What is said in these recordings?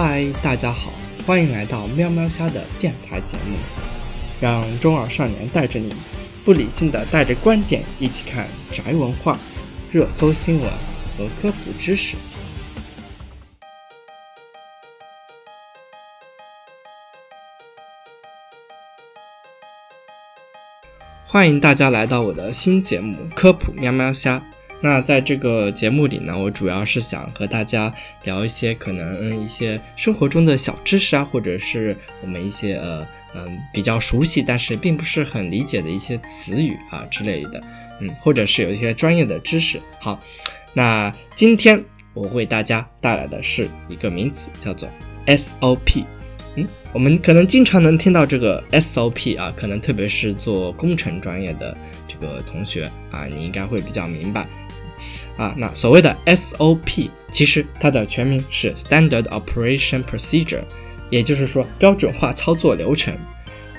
嗨，大家好，欢迎来到喵喵虾的电台节目，让中二少年带着你，不理性的带着观点一起看宅文化、热搜新闻和科普知识。欢迎大家来到我的新节目《科普喵喵虾》。那在这个节目里呢，我主要是想和大家聊一些可能一些生活中的小知识啊，或者是我们一些呃嗯比较熟悉但是并不是很理解的一些词语啊之类的，嗯，或者是有一些专业的知识。好，那今天我为大家带来的是一个名词，叫做 SOP。嗯，我们可能经常能听到这个 SOP 啊，可能特别是做工程专业的这个同学啊，你应该会比较明白。啊，那所谓的 SOP，其实它的全名是 Standard Operation Procedure，也就是说标准化操作流程。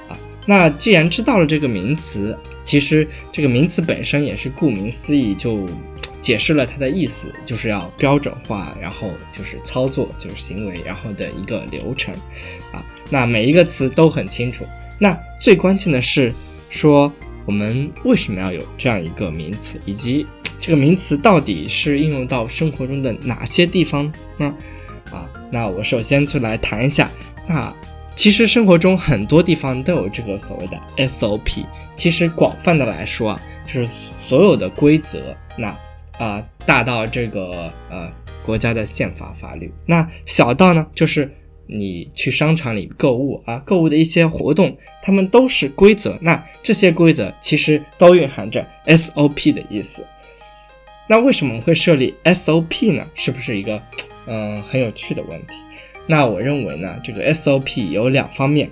啊，那既然知道了这个名词，其实这个名词本身也是顾名思义，就解释了它的意思，就是要标准化，然后就是操作，就是行为，然后的一个流程。啊，那每一个词都很清楚。那最关键的是说，我们为什么要有这样一个名词，以及。这个名词到底是应用到生活中的哪些地方呢？啊，那我首先就来谈一下。那其实生活中很多地方都有这个所谓的 SOP。其实广泛的来说啊，就是所有的规则。那啊，大到这个呃国家的宪法法律，那小到呢，就是你去商场里购物啊，购物的一些活动，它们都是规则。那这些规则其实都蕴含着 SOP 的意思。那为什么会设立 SOP 呢？是不是一个嗯很有趣的问题？那我认为呢，这个 SOP 有两方面，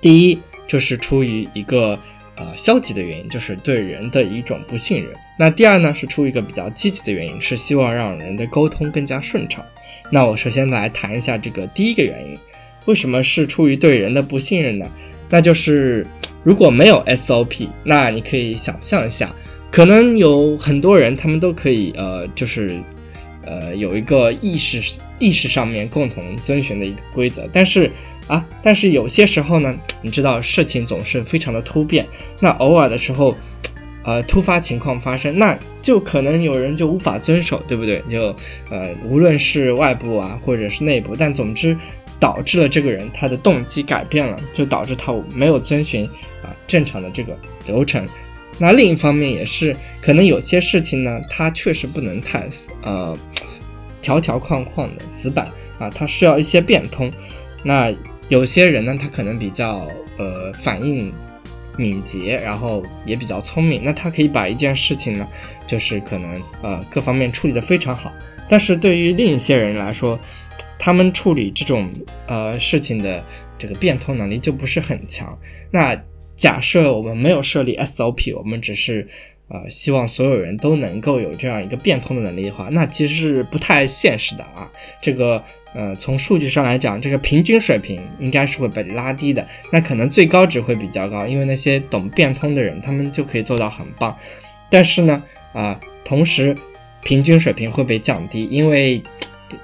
第一就是出于一个呃消极的原因，就是对人的一种不信任；那第二呢是出于一个比较积极的原因，是希望让人的沟通更加顺畅。那我首先来谈一下这个第一个原因，为什么是出于对人的不信任呢？那就是如果没有 SOP，那你可以想象一下。可能有很多人，他们都可以，呃，就是，呃，有一个意识意识上面共同遵循的一个规则。但是啊，但是有些时候呢，你知道事情总是非常的突变，那偶尔的时候，呃，突发情况发生，那就可能有人就无法遵守，对不对？就呃，无论是外部啊，或者是内部，但总之导致了这个人他的动机改变了，就导致他没有遵循啊正常的这个流程。那另一方面也是，可能有些事情呢，它确实不能太呃条条框框的死板啊，它需要一些变通。那有些人呢，他可能比较呃反应敏捷，然后也比较聪明，那他可以把一件事情呢，就是可能呃各方面处理的非常好。但是对于另一些人来说，他们处理这种呃事情的这个变通能力就不是很强。那假设我们没有设立 SOP，我们只是，呃，希望所有人都能够有这样一个变通的能力的话，那其实是不太现实的啊。这个，呃，从数据上来讲，这个平均水平应该是会被拉低的。那可能最高值会比较高，因为那些懂变通的人，他们就可以做到很棒。但是呢，啊，同时平均水平会被降低，因为。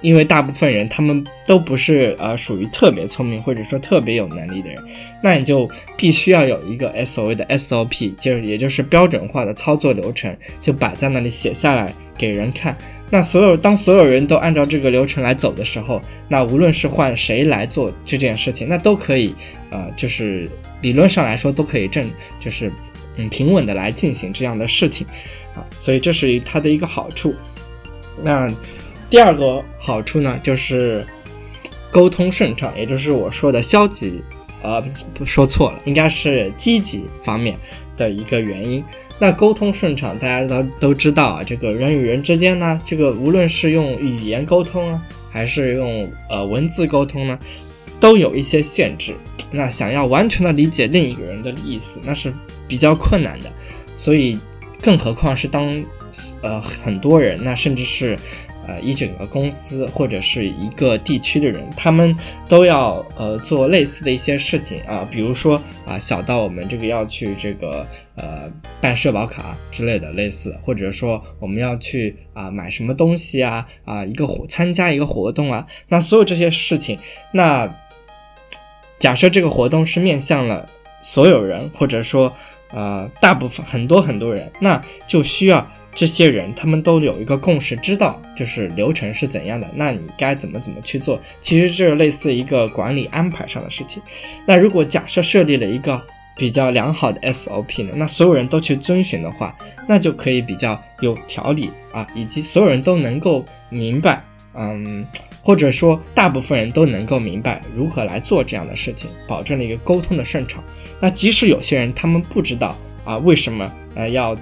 因为大部分人他们都不是呃属于特别聪明或者说特别有能力的人，那你就必须要有一个所谓的 SOP，就是也就是标准化的操作流程，就摆在那里写下来给人看。那所有当所有人都按照这个流程来走的时候，那无论是换谁来做这件事情，那都可以呃就是理论上来说都可以正就是嗯平稳的来进行这样的事情啊，所以这是它的一个好处。那。第二个好处呢，就是沟通顺畅，也就是我说的消极，呃，不说错了，应该是积极方面的一个原因。那沟通顺畅，大家都都知道啊，这个人与人之间呢，这个无论是用语言沟通啊，还是用呃文字沟通呢，都有一些限制。那想要完全的理解另一个人的意思，那是比较困难的。所以，更何况是当呃很多人，那甚至是。呃一整个公司或者是一个地区的人，他们都要呃做类似的一些事情啊，比如说啊，小到我们这个要去这个呃办社保卡之类的类似，或者说我们要去啊买什么东西啊啊一个活参加一个活动啊，那所有这些事情，那假设这个活动是面向了所有人，或者说。呃，大部分很多很多人，那就需要这些人，他们都有一个共识，知道就是流程是怎样的，那你该怎么怎么去做。其实这类似一个管理安排上的事情。那如果假设设立了一个比较良好的 SOP 呢，那所有人都去遵循的话，那就可以比较有条理啊，以及所有人都能够明白，嗯。或者说，大部分人都能够明白如何来做这样的事情，保证了一个沟通的顺畅。那即使有些人他们不知道啊，为什么呃要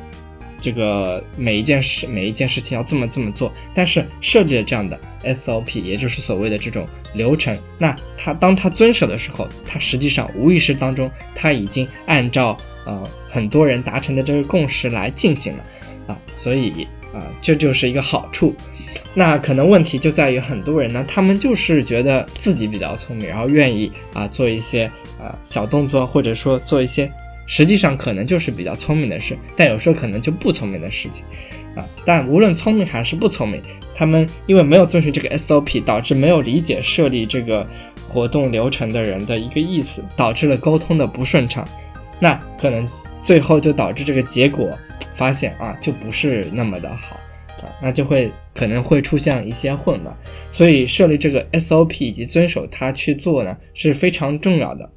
这个每一件事每一件事情要这么这么做，但是设立了这样的 SOP，也就是所谓的这种流程，那他当他遵守的时候，他实际上无意识当中他已经按照呃很多人达成的这个共识来进行了啊，所以啊这就是一个好处。那可能问题就在于很多人呢，他们就是觉得自己比较聪明，然后愿意啊做一些啊小动作，或者说做一些实际上可能就是比较聪明的事，但有时候可能就不聪明的事情，啊，但无论聪明还是不聪明，他们因为没有遵循这个 SOP，导致没有理解设立这个活动流程的人的一个意思，导致了沟通的不顺畅，那可能最后就导致这个结果发现啊就不是那么的好。啊，那就会可能会出现一些混乱，所以设立这个 SOP 以及遵守它去做呢是非常重要的，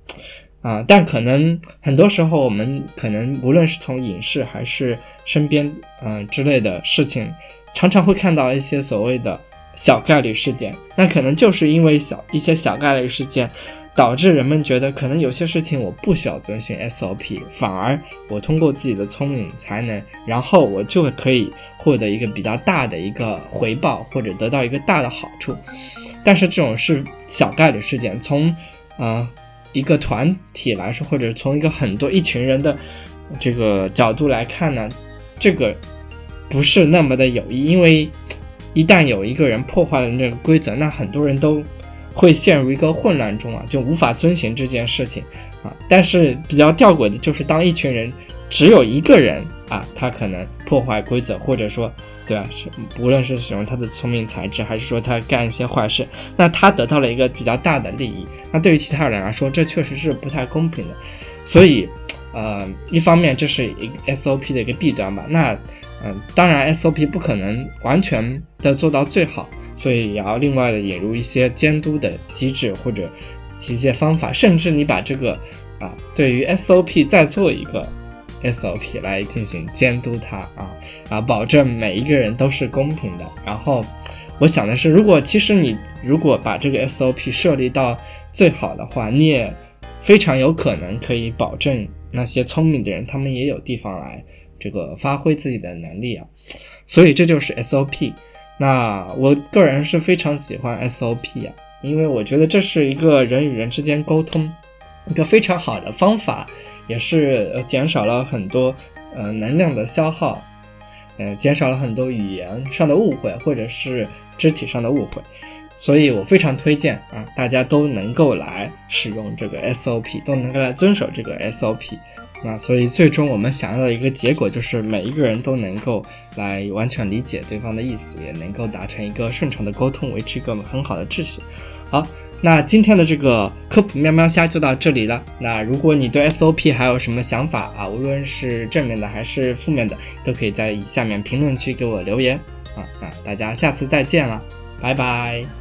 啊，但可能很多时候我们可能无论是从影视还是身边嗯之类的事情，常常会看到一些所谓的小概率事件，那可能就是因为小一些小概率事件。导致人们觉得可能有些事情我不需要遵循 SOP，反而我通过自己的聪明才能，然后我就可以获得一个比较大的一个回报，或者得到一个大的好处。但是这种是小概率事件，从啊一个团体来说，或者从一个很多一群人的这个角度来看呢，这个不是那么的有益，因为一旦有一个人破坏了这个规则，那很多人都。会陷入一个混乱中啊，就无法遵循这件事情啊。但是比较吊诡的就是，当一群人只有一个人啊，他可能破坏规则，或者说，对吧？是无论是使用他的聪明才智，还是说他干一些坏事，那他得到了一个比较大的利益。那对于其他人来说，这确实是不太公平的。所以，呃，一方面这是一个 SOP 的一个弊端吧。那，嗯，当然 SOP 不可能完全的做到最好。所以也要另外的引入一些监督的机制或者一些方法，甚至你把这个啊对于 SOP 再做一个 SOP 来进行监督它啊，啊保证每一个人都是公平的。然后我想的是，如果其实你如果把这个 SOP 设立到最好的话，你也非常有可能可以保证那些聪明的人他们也有地方来这个发挥自己的能力啊。所以这就是 SOP。那我个人是非常喜欢 SOP 啊，因为我觉得这是一个人与人之间沟通一个非常好的方法，也是减少了很多呃能量的消耗，呃，减少了很多语言上的误会或者是肢体上的误会，所以我非常推荐啊，大家都能够来使用这个 SOP，都能够来遵守这个 SOP。那所以最终我们想要的一个结果就是每一个人都能够来完全理解对方的意思，也能够达成一个顺畅的沟通，维持一个很好的秩序。好，那今天的这个科普喵喵虾就到这里了。那如果你对 SOP 还有什么想法啊，无论是正面的还是负面的，都可以在下面评论区给我留言啊。那大家下次再见了，拜拜。